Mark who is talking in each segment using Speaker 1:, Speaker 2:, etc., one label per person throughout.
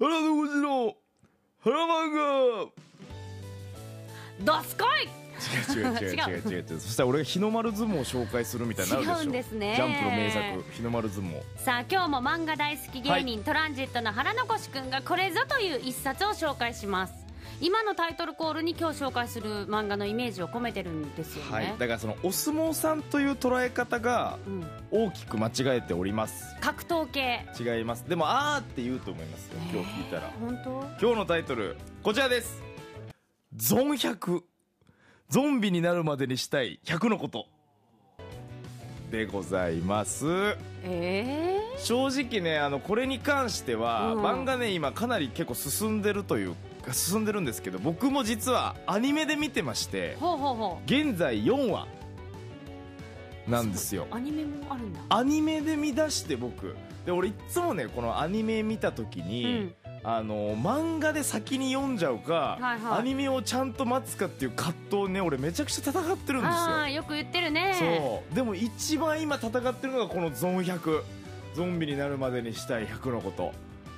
Speaker 1: 原野小次郎原漫画。
Speaker 2: どすこい！
Speaker 1: 違う違う違う違う。違う。違う。そしたら俺が日の丸相撲を紹介するみたいになるでしょ。
Speaker 2: 違うんですね。
Speaker 1: ジャンプの名作日の丸相撲。
Speaker 2: さあ今日も漫画大好き芸人、トランジットの原残くんがこれぞという一冊を紹介します今のタイトルコールに今日紹介する漫画のイメージを込めてるんですよね、
Speaker 1: はい。だからそのお相撲さんという捉え方が
Speaker 2: うん、
Speaker 1: 大きく間違えております。
Speaker 2: 格闘系。
Speaker 1: 違います。でもあーって言うと思いますよ。今日聞いたら。
Speaker 2: 本当？
Speaker 1: 今日のタイトルこちらです。ゾン100ゾンビになるまでにしたい100のこと。でございます。
Speaker 2: え
Speaker 1: 正直ねあのこれに関しては、
Speaker 2: うん。
Speaker 1: 漫画ね今かなり結構進んでるというか進んでるんですけど僕も実はアニメで見てまして
Speaker 2: ー、ほうほうほ
Speaker 1: 現在4話なんですよ。
Speaker 2: うアニメもあるんだ。
Speaker 1: アニメで見出して僕。で俺いっつもねこのアニメ見た時に、
Speaker 2: うん。
Speaker 1: あの漫画で先に読んじゃうか、
Speaker 2: はいはい。
Speaker 1: アニメをちゃんと待つかっていう葛藤をね俺めちゃくちゃ戦ってるんですよ。
Speaker 2: ああよく言ってるね。
Speaker 1: そう。でも一番今戦ってるのがこのゾン100ゾンビになるまでにしたい100のこと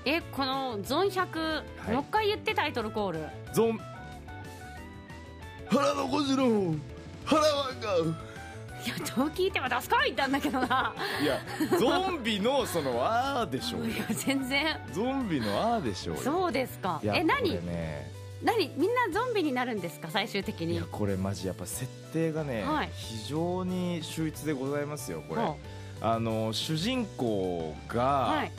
Speaker 2: えこの「ゾン100」
Speaker 1: い。
Speaker 2: もう一回言ってタイトルコール。
Speaker 1: ゾン。原野小次郎原漫
Speaker 2: いやどう聞いてもダスコイってんだけどな。
Speaker 1: 画いやゾンビのそのあーでしょうよ。
Speaker 2: いや全然。
Speaker 1: ゾンビのあーでしょうよ。
Speaker 2: そうですか。え何？
Speaker 1: ね。
Speaker 2: 何？みんなゾンビになるんですか？最終的に。
Speaker 1: いやこれマジやっぱ設定がね、
Speaker 2: はい。
Speaker 1: 非常に秀逸でございますよこれ。
Speaker 2: は
Speaker 1: あの主人公が、
Speaker 2: あはい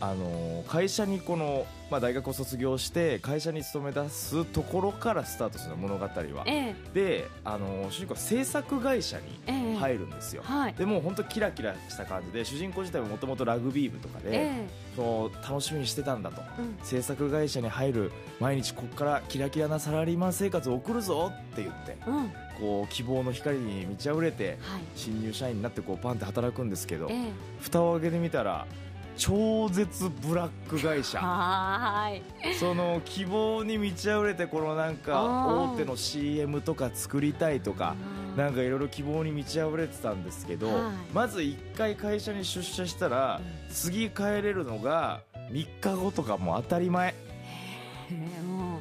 Speaker 1: あの会社にこの、まあ、大学を卒業して会社に勤め出すところからスタートする物語は。
Speaker 2: ええ。
Speaker 1: であの主人公は制作会社に
Speaker 2: ええ。
Speaker 1: 入るんですよ、
Speaker 2: はい。
Speaker 1: でもう本当キラキラした感じで主人公自体はもともとラグビー部とかで、
Speaker 2: え
Speaker 1: そう楽しみにしてたんだと。
Speaker 2: えうん。
Speaker 1: 制作会社に入る毎日ここからキラキラなサラリーマン生活を送るぞって言って
Speaker 2: うん。はい
Speaker 1: こう希望の光に満ち溢れて新入社員になってこうパンって働くんですけど
Speaker 2: ええ。
Speaker 1: 蓋を開けてみたら超絶ブラック会社。
Speaker 2: はーい。
Speaker 1: その希望に満ち溢れてこのなんか大手の CM とか作りたいとかなんかいろいろ希望に満ち溢れてたんですけど、
Speaker 2: はい。
Speaker 1: まず1回会社に出社したら次帰れるのが3日後とかも当たり前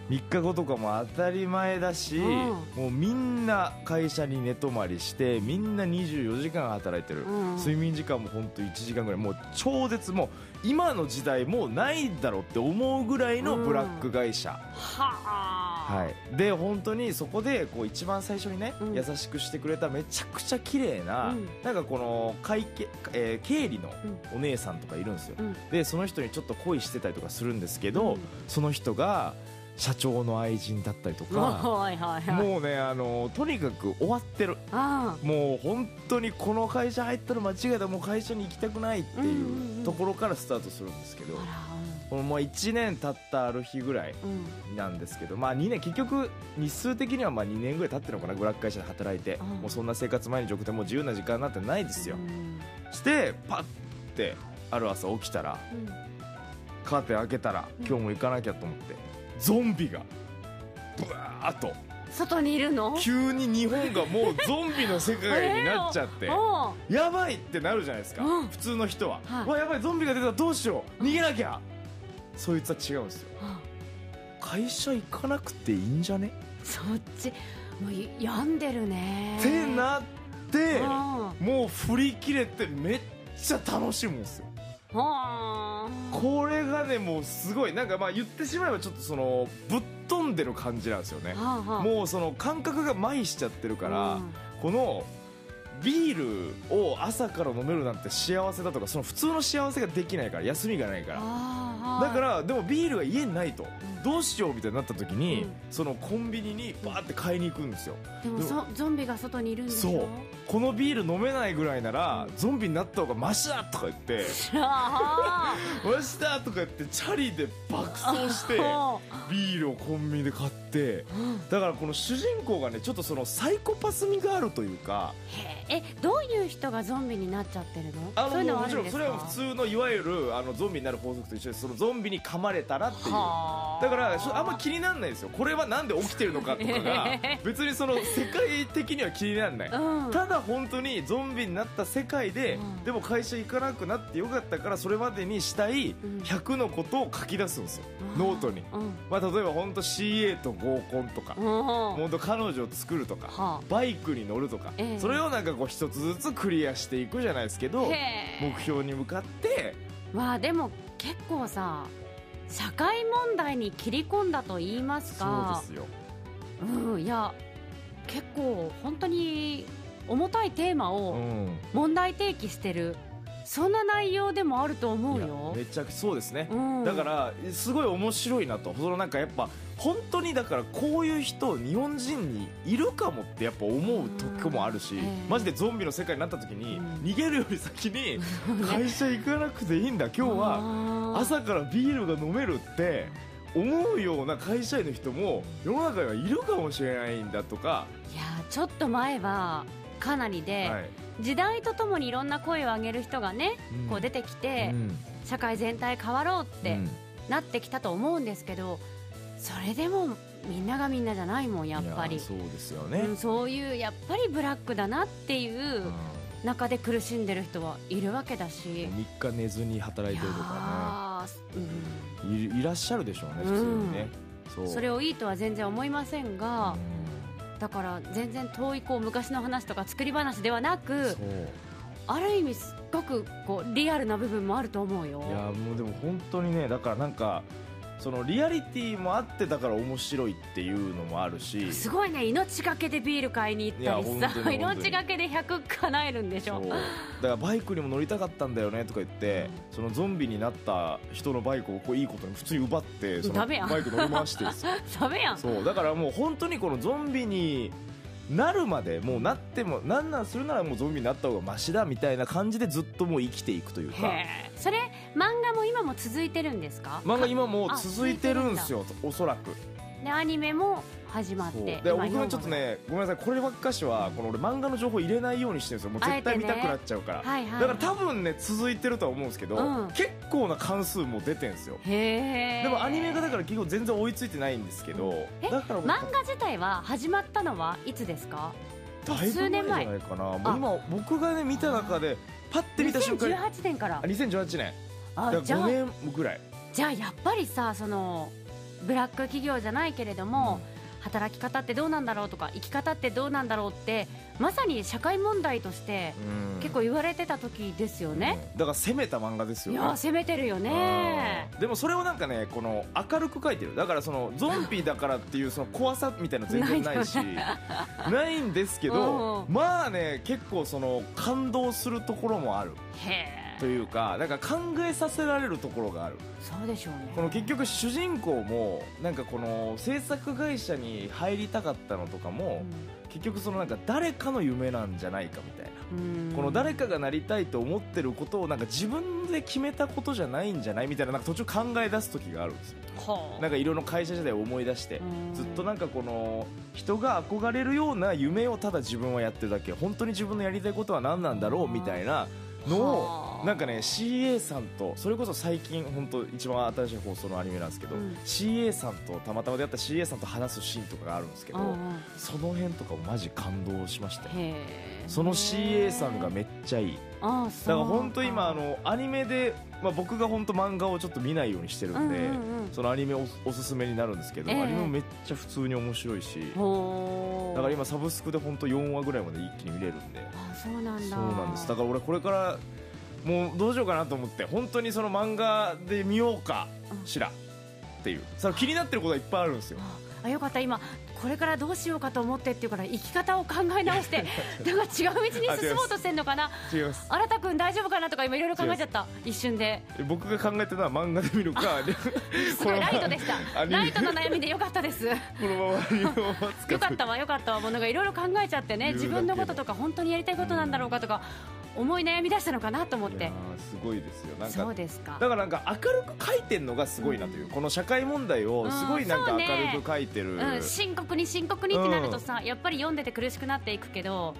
Speaker 1: 3日後とかも当たり前だし、
Speaker 2: うん。
Speaker 1: もうみんな会社に寝泊まりしてみんな24時間働いてる、
Speaker 2: うん。
Speaker 1: 睡眠時間も本当1時間ぐらい。もう超絶もう今の時代もうないだろうって思うぐらいのブラック会社、
Speaker 2: はあ。
Speaker 1: はい、で本当にそこでこう一番最初にね、
Speaker 2: うん。
Speaker 1: 優しくしてくれためちゃくちゃ綺麗な、
Speaker 2: うん。
Speaker 1: なんかこの会計、えー経理のお姉さんとかいるんですよ、
Speaker 2: うん。
Speaker 1: でその人にちょっと恋してたりとかするんですけど、
Speaker 2: うん。
Speaker 1: その人が社長の愛人だったりとか、もうねあのとにかく終わってる。
Speaker 2: あ
Speaker 1: もう本当にこの会社入ったら間違いだもう会社に行きたくないって
Speaker 2: うんうん
Speaker 1: いううん。ところからスタートするんですけど、もう1年経ったある日ぐらいなんですけど、まあ、2年結局日数的にはまあ2年ぐらい経ってるのかなブラック会社で働いて、
Speaker 2: うん。
Speaker 1: もうそんな生活毎日送ってもう自由な時間なんてないですよ、
Speaker 2: うん。
Speaker 1: してパッてある朝起きたら
Speaker 2: うん。
Speaker 1: カーテン開けたら
Speaker 2: うん。
Speaker 1: 今日も行かなきゃと思ってゾンビがブワーっと。
Speaker 2: 外にいるの？
Speaker 1: 急に日本がもうゾンビの世界になっちゃって。やばいってなるじゃないですか、
Speaker 2: うん。
Speaker 1: 普通の人は、
Speaker 2: はい。
Speaker 1: わやばいゾンビが出たどうしよう。逃げなきゃ。そいつは違うんですよ。
Speaker 2: あ
Speaker 1: 会社行かなくていいんじゃね？
Speaker 2: そっちもうい病んでるね。
Speaker 1: ってなって
Speaker 2: あ
Speaker 1: もう振り切れてめっちゃ楽しむんですよ。
Speaker 2: あ
Speaker 1: これがねもうすごい。なんかまあ言ってしまえばちょっとそのぶっ飛んでる感じなんですよね。
Speaker 2: はあはあ。
Speaker 1: もうその感覚が麻痺しちゃってるから、
Speaker 2: うん。
Speaker 1: このビールを朝から飲めるなんて幸せだとかその普通の幸せができないから休みがないからだからでもビールが家にないと。
Speaker 2: ん。
Speaker 1: どうしようみたいになった時に、
Speaker 2: うん。
Speaker 1: そのコンビニにバーって買いに行くんですよ。
Speaker 2: でもそゾンビが外にいるんでしょ？
Speaker 1: そう。このビール飲めないぐらいならゾンビになった方がマシだとか言って。
Speaker 2: あ
Speaker 1: マシだとか言ってチャリで爆走して
Speaker 2: あ
Speaker 1: ビールをコンビニで買ってだからこの主人公がねちょっとそのサイコパス味があるというか
Speaker 2: へえどういう人がゾンビになっちゃってるの？
Speaker 1: あ
Speaker 2: そういうのは
Speaker 1: もちろんそれは普通のいわゆるあのゾンビになる法則と一緒ですそのゾンビに噛まれたらっていう。
Speaker 2: はあ。
Speaker 1: だからそあんま気にならないですよ。これはなんで起きてるのかとかが 別にその世界的には気にならない。
Speaker 2: うん。
Speaker 1: ただは本当にゾンビになった世界で、
Speaker 2: うん。
Speaker 1: でも会社行かなくなってよかったからそれまでにしたい
Speaker 2: うん。
Speaker 1: 100のことを書き出すんですよ、ノートに、
Speaker 2: うん。
Speaker 1: まあ、例えば本当 CA と合コンとか、
Speaker 2: うん。
Speaker 1: 本当彼女を作るとか、
Speaker 2: は
Speaker 1: バイクに乗るとか、
Speaker 2: ええ。
Speaker 1: それをなんかこう一つずつクリアしていくじゃないですけ
Speaker 2: あ
Speaker 1: ど目標に向かって
Speaker 2: まあでも結構さ社会問題に切り込んだと言います
Speaker 1: そう
Speaker 2: か
Speaker 1: ですよ。
Speaker 2: うんいや結構本当に重たいテーマ
Speaker 1: う
Speaker 2: を
Speaker 1: ん。
Speaker 2: 問題提起してる、そんな内容でもあると思うよ。
Speaker 1: めちゃくちゃそうですね、
Speaker 2: うん。
Speaker 1: だからすごい面白いなと。そのなんかやっぱ本当にだからこういう人日本人にいるかもってやっぱ思う時もあるし、
Speaker 2: うんええ。
Speaker 1: マジでゾンビの世界になった時に、
Speaker 2: うん。
Speaker 1: 逃げるより先に会社行かなくていいんだ。今日は
Speaker 2: は
Speaker 1: 朝からビールが飲めるって思うような会社員の人も世の中にはいるかもしれないんだとか、
Speaker 2: いやちょっと前はかなりで、
Speaker 1: はい
Speaker 2: 時代とともにいろんな声を上げる人がね、
Speaker 1: うん。
Speaker 2: こう出てきて、
Speaker 1: うん。
Speaker 2: 社会全体変わろうって
Speaker 1: うん。
Speaker 2: なってきたと思うんですけどそれでもみんながみんなじゃないもんやっぱり。
Speaker 1: そうですよね、
Speaker 2: うん、そういうやっぱりブラックだなっていう
Speaker 1: うん。
Speaker 2: 中で苦しんでる人はいるわけだし。
Speaker 1: 3日寝ずに働いてるとかね。いいらっしゃるでしょうね普通にね、そう。
Speaker 2: それをいいとは全然思いませんが、
Speaker 1: う
Speaker 2: だから全然遠いこう昔の話とか作り話ではなくある意味すっごくこうリアルな部分もあると思うよ。
Speaker 1: いやもうでも本当にねだからなんかそのリアリティもあってだから面白いっていうのもあるし。
Speaker 2: すごいね命がけでビール買いに行ったりさ命がけで100叶えるんでしょ。
Speaker 1: だからバイクにも乗りたかったんだよねとか言って、そのゾンビになった人のバイクをこういいことに普通に奪ってバイク乗り回して
Speaker 2: ダメやん。
Speaker 1: そう。だからもう本当にこのゾンビになるまでもうなってもなんなんするならもうゾンビになった方がマシだみたいな感じでずっともう生きていくというか。
Speaker 2: それ漫画も今も続いてるんですか？
Speaker 1: 漫画今も続いてるんですよおそらく。
Speaker 2: でアニメも始まって
Speaker 1: で僕
Speaker 2: 今四話
Speaker 1: もちょっとねごめんなさいこればっかしはこの俺漫画の情報入れないようにしてるんですよ。もう絶対見たくなっちゃうから、
Speaker 2: はいはい
Speaker 1: だから多分ね続いてるとは思うんですけど、
Speaker 2: うん。
Speaker 1: 結構な関数も出てんですよ。でもアニメがだから結構全然追いついてないんですけど、
Speaker 2: え
Speaker 1: だから僕
Speaker 2: 漫画自体は始まったのはいつですか？
Speaker 1: だいぶ前。じゃないかな。もう今僕がね見た中でパッて見た瞬間にあ
Speaker 2: 2018年から。
Speaker 1: 2018年。
Speaker 2: あじゃあ
Speaker 1: 5年ぐらい。
Speaker 2: じゃあやっぱりさそのブラック企業じゃないけれども、働き方ってどうなんだろうとか生き方ってどうなんだろうってまさに社会問題として
Speaker 1: うん。
Speaker 2: 結構言われてた時ですよね、
Speaker 1: だから攻めた漫画ですよね。
Speaker 2: いやー攻めてるよね。
Speaker 1: うん。でもそれをなんかねこの明るく書いてる。だからそのゾンビだからっていうその怖さみたいなの全然 ないし。ないんですけど
Speaker 2: うん
Speaker 1: まあね結構その感動するところもある。
Speaker 2: へ
Speaker 1: というかだから考えさせられるところがある。
Speaker 2: そうでしょうね。
Speaker 1: この結局主人公もなんかこの制作会社に入りたかったのとかも結局そのなんか誰かの夢なんじゃないかみたいな。
Speaker 2: うん。
Speaker 1: この誰かがなりたいと思ってることをなんか自分で決めたことじゃないんじゃないみたいななんか途中考え出す時があるんですよ。
Speaker 2: はあ。
Speaker 1: なんかいろいろ会社時代を思い出して
Speaker 2: うん。
Speaker 1: ずっとなんかこの人が憧れるような夢をただ自分はやってるだけ。本当に自分のやりたいことは何なんだろうみたいなの
Speaker 2: は
Speaker 1: を
Speaker 2: あ。
Speaker 1: なんかね CA さんとそれこそ最近本当一番新しい放送のアニメなんですけど、
Speaker 2: うん。
Speaker 1: CA さんとたまたま出会った CA さんと話すシーンとかがあるんですけど、
Speaker 2: うんうん。
Speaker 1: その辺とかもマジ感動しましたその CA さんがめっちゃいい。
Speaker 2: ああ
Speaker 1: だから本当今あのアニメで、まあ、僕が本当漫画をちょっと見ないようにしてるんで、
Speaker 2: うんうんうん。
Speaker 1: そのアニメおおすすめになるんですけど、
Speaker 2: ええ。
Speaker 1: アニメもめっちゃ普通に面白いしだから今サブスクで本当4話ぐらいまで一気に見れるんで。
Speaker 2: あそうなんだ。
Speaker 1: そうなんです。だから俺これからもうどうしようかなと思って本当にその漫画で見ようかしらっていう。その気になってることがいっぱいあるんですよ。
Speaker 2: あよかった。今これからどうしようかと思ってっていうから生き方を考え直して なんか違う道に進もうとしてんのかな。新田君大丈夫かなとか今いろいろ考えちゃった。一瞬で。
Speaker 1: 僕が考えてるのは漫画で見るか
Speaker 2: すごいライトでした。ライトの悩みでよかったです。
Speaker 1: このまま
Speaker 2: よかったわよかったわ。もうなんかいろいろ考えちゃってね自分のこととか本当にやりたいことなんだろうかとか思い悩み出したのかなと思って。
Speaker 1: すごいですよ。なん
Speaker 2: そう
Speaker 1: か
Speaker 2: ですか。
Speaker 1: だからなんか明るく書いてるのがすごいなという、この社会問題をすごいなんか明るく書いてる、
Speaker 2: うん、深刻に深刻にってなるとさ、やっぱり読んでて苦しくなっていくけど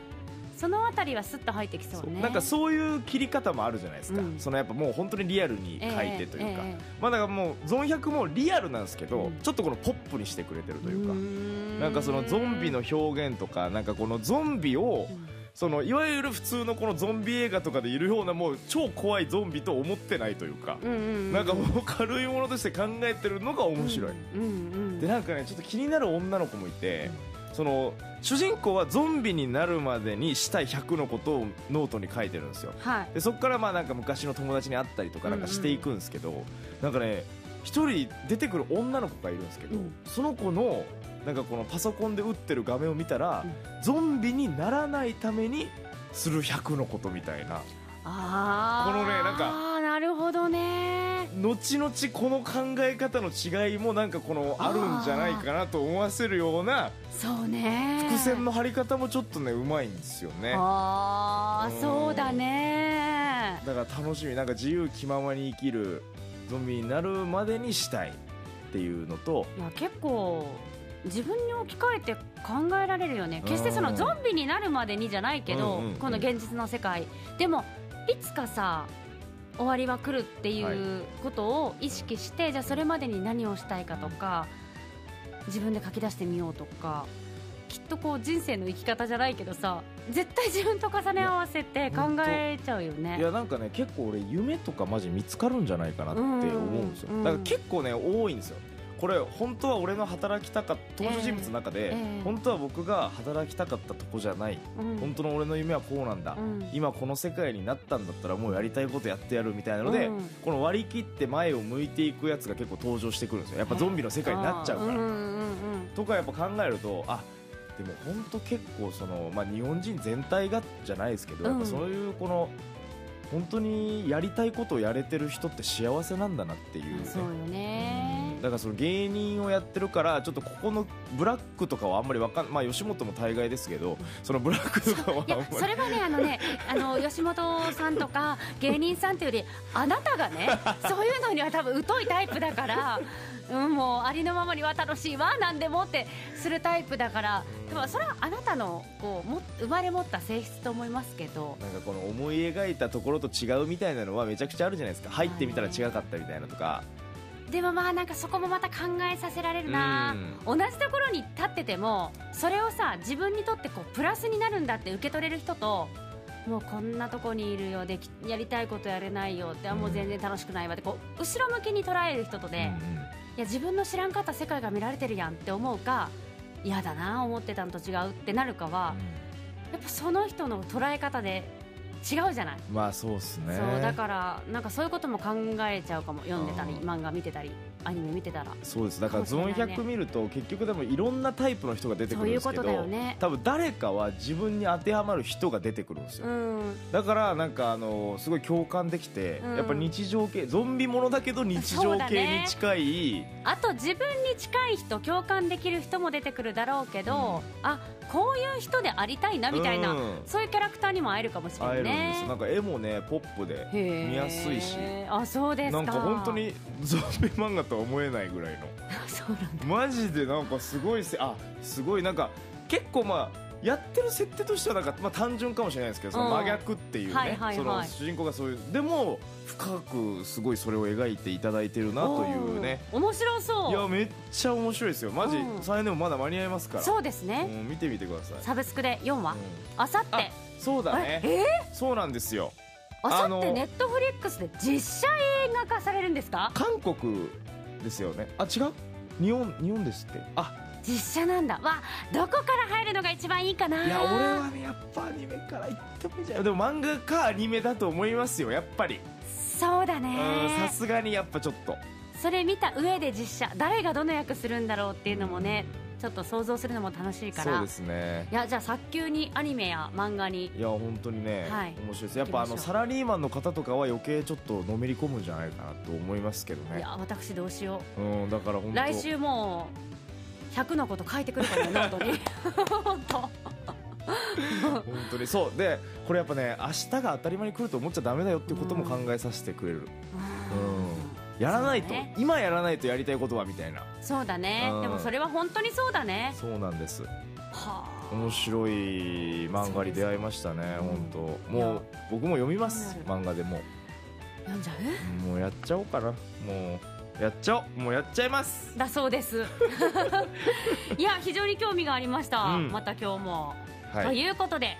Speaker 2: そのあたりはスッと入ってきそうね。
Speaker 1: なんかそういう切り方もあるじゃないですか、
Speaker 2: うん。
Speaker 1: そのやっぱもう本当にリアルに書いてというか、
Speaker 2: えええ
Speaker 1: まあだからもうゾン100もリアルなんですけど、
Speaker 2: うん。
Speaker 1: ちょっとこのポップにしてくれてるというか、
Speaker 2: ー
Speaker 1: なんかそのゾンビの表現とかなんかこのゾンビを
Speaker 2: うん
Speaker 1: そのいわゆる普通のこのゾンビ映画とかでいるようなもう超怖いゾンビと思ってないというか、
Speaker 2: うんうんうん。
Speaker 1: なんかもう軽いものとして考えてるのが面白い、
Speaker 2: うんうん
Speaker 1: でなんかねちょっと気になる女の子もいて、その主人公はゾンビになるまでにしたい100のことをノートに書いてるんですよ。
Speaker 2: はい。
Speaker 1: でそこからまあなんか昔の友達に会ったりとかなんかしていくんですけど、なんかね一人出てくる女の子がいるんですけど、
Speaker 2: うん。
Speaker 1: その子のなんかこのパソコンで打ってる画面を見たら、
Speaker 2: うん。
Speaker 1: ゾンビにならないためにする100のことみたいな。
Speaker 2: ああ
Speaker 1: このねなんか
Speaker 2: なるほどね。
Speaker 1: 後々この考え方の違いもなんかこのあるんじゃないかなと思わせるような
Speaker 2: そうね。
Speaker 1: 伏線の張り方もちょっとねうまいんですよね。
Speaker 2: ああ
Speaker 1: うん。
Speaker 2: そうだね。
Speaker 1: だから楽しみ。なんか自由気ままに生きるゾンビになるまでにしたいっていうのと
Speaker 2: いや結構自分に置き換えて考えられるよね。決してその
Speaker 1: うん
Speaker 2: ゾンビになるまでにじゃないけど、
Speaker 1: うんうんうん。
Speaker 2: この現実の世界。でもいつかさ終わりは来るっていうことを意識して、じゃあそれまでに何をしたいかとか自分で書き出してみようとかきっとこう人生の生き方じゃないけどさ絶対自分と重ね合わせて考えちゃうよね。
Speaker 1: いやなんかね結構俺夢とかマジ見つかるんじゃないかなって思うんですよ。だから結構ね多いんですよこれ本当は俺の働きたかった登場人物の中で、
Speaker 2: ええ
Speaker 1: 本当は僕が働きたかったとこじゃない、
Speaker 2: うん。
Speaker 1: 本当の俺の夢はこうなんだ、
Speaker 2: うん。
Speaker 1: 今この世界になったんだったらもうやりたいことやってやるみたいなので、
Speaker 2: うん。
Speaker 1: この割り切って前を向いていくやつが結構登場してくるんですよ。やっぱゾンビの世界になっちゃうから、とかやっぱ考えるとあでも本当結構その、まあ、日本人全体がじゃないですけど、
Speaker 2: うん。
Speaker 1: やっぱそういうこの本当にやりたいことをやれてる人って幸せなんだなっていうね。
Speaker 2: うんそうよね
Speaker 1: だからその芸人をやってるからちょっとここのブラックとかはあんまりわかんまあ吉本も大概ですけどそのブラックとかはあんまり。
Speaker 2: それはねあのねあの吉本さんとか芸人さんっていうよりあなたがねそういうのには多分疎いタイプだから、うん、もうありのままには楽しいわなんでもってするタイプだからでもそれはあなたのこうも生まれ持った性質と思いますけど。
Speaker 1: なんかこの思い描いたところと違うみたいなのはめちゃくちゃあるじゃないですか。入ってみたら違かったみたいなとか
Speaker 2: でもまあなんかそこもまた考えさせられるな。同じところに立っててもそれをさ自分にとってこうプラスになるんだって受け取れる人ともうこんなとこにいるよできやりたいことやれないよってあもう全然楽しくないわってこう後ろ向きに捉える人とで、いや自分の知らんかった世界が見られてるやんって思うか嫌だな思ってたのと違うってなるかはやっぱその人の捉え方で違うじゃない、
Speaker 1: うんまあそうっすね。
Speaker 2: そうだからなんかそういうことも考えちゃうかも。読んでたり
Speaker 1: うん
Speaker 2: 漫画見てたりアニメ見てたら。
Speaker 1: そうです。だからゾン
Speaker 2: かもしれないね
Speaker 1: 100見ると結局でもいろんなタイプの人が出てくるんですけど
Speaker 2: そういうことだよね。
Speaker 1: 多分誰かは自分に当てはまる人が出てくるんですよ、
Speaker 2: うん。
Speaker 1: だからなんかあのすごい共感できて、
Speaker 2: うん。
Speaker 1: やっぱ日常系ゾンビものだけど日常系に近い、
Speaker 2: あと自分に近い人共感できる人も出てくるだろうけど、あこういう人でありたいなみたいな、
Speaker 1: うん。
Speaker 2: そういうキャラクターにも会えるかもしれないね
Speaker 1: す。なんか絵もねポップで見やすいし。
Speaker 2: あそうですか。
Speaker 1: なんか本当にゾンビ漫画とは思えないぐらいの。
Speaker 2: そうなんだ。
Speaker 1: マジでなんかすごいせあすごい。なんか結構まあやってる設定としてはなんか、まあ、単純かもしれないですけどその
Speaker 2: うん。
Speaker 1: 真逆っていうね、主人公がそういうでも深くすごいそれを描いていただいてるなというね。
Speaker 2: 面白そう。
Speaker 1: いやめっちゃ面白いですよ。マジ
Speaker 2: うん。
Speaker 1: でもまだ間に合いますから。
Speaker 2: そうですね、
Speaker 1: うん見てみてください、
Speaker 2: サブスクで4話
Speaker 1: うん。
Speaker 2: あさって。
Speaker 1: あそうだ
Speaker 2: え
Speaker 1: ね
Speaker 2: え？
Speaker 1: そうなんですよ。
Speaker 2: あさってネットフリックスで実写映画化されるんですか？
Speaker 1: 韓国ですよね。あ違う？日本日本ですって。あ
Speaker 2: 実写なんだ。わどこから入るのが一番いいかな。い
Speaker 1: や俺はねやっぱアニメから行ってもいいんじゃないでも漫画かアニメだと思いますよやっぱり。
Speaker 2: そうだ
Speaker 1: うん
Speaker 2: ね
Speaker 1: さすがにやっぱちょっと。
Speaker 2: それ見た上で実写。誰がどの役するんだろうっていうのもねちょっと想像するのも楽しいから。
Speaker 1: そうですね。
Speaker 2: いやじゃあ早急にアニメや漫画に。
Speaker 1: いや本当にね、
Speaker 2: はい。
Speaker 1: 面白いです。やっぱあのサラリーマンの方とかは余計ちょっとのめり込むんじゃないかなと思いますけどね。
Speaker 2: いや私どうしよ
Speaker 1: う。んだから本当。
Speaker 2: う来週もう100のこと書いてくるかもノートに本当
Speaker 1: 本当に。そう。でこれやっぱね明日が当たり前に来ると思っちゃダメだよっていうことも考えさせてくれる、やらないと、
Speaker 2: ね。
Speaker 1: 今やらないとやりたいことはみたいな。
Speaker 2: そうだね。
Speaker 1: うん。
Speaker 2: でもそれは本当にそうだね。
Speaker 1: そうなんです。
Speaker 2: はあ。
Speaker 1: 面白い漫画に出会いましたね
Speaker 2: うん。
Speaker 1: 本当。もう僕も読みます。漫画でも。
Speaker 2: 読んじゃ
Speaker 1: もうやっちゃおうかな。もうやっちゃおうもうやっちゃいます。
Speaker 2: うだそうです。いや非常に興味がありました、
Speaker 1: うん。
Speaker 2: また今日も、
Speaker 1: はい。
Speaker 2: ということで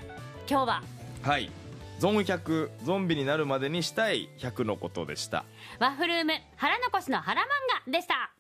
Speaker 2: 今日は。
Speaker 1: はい。ゾン100ゾンビになるまでにしたい100のことでした。
Speaker 2: ワッフルーム腹残しの腹漫画でした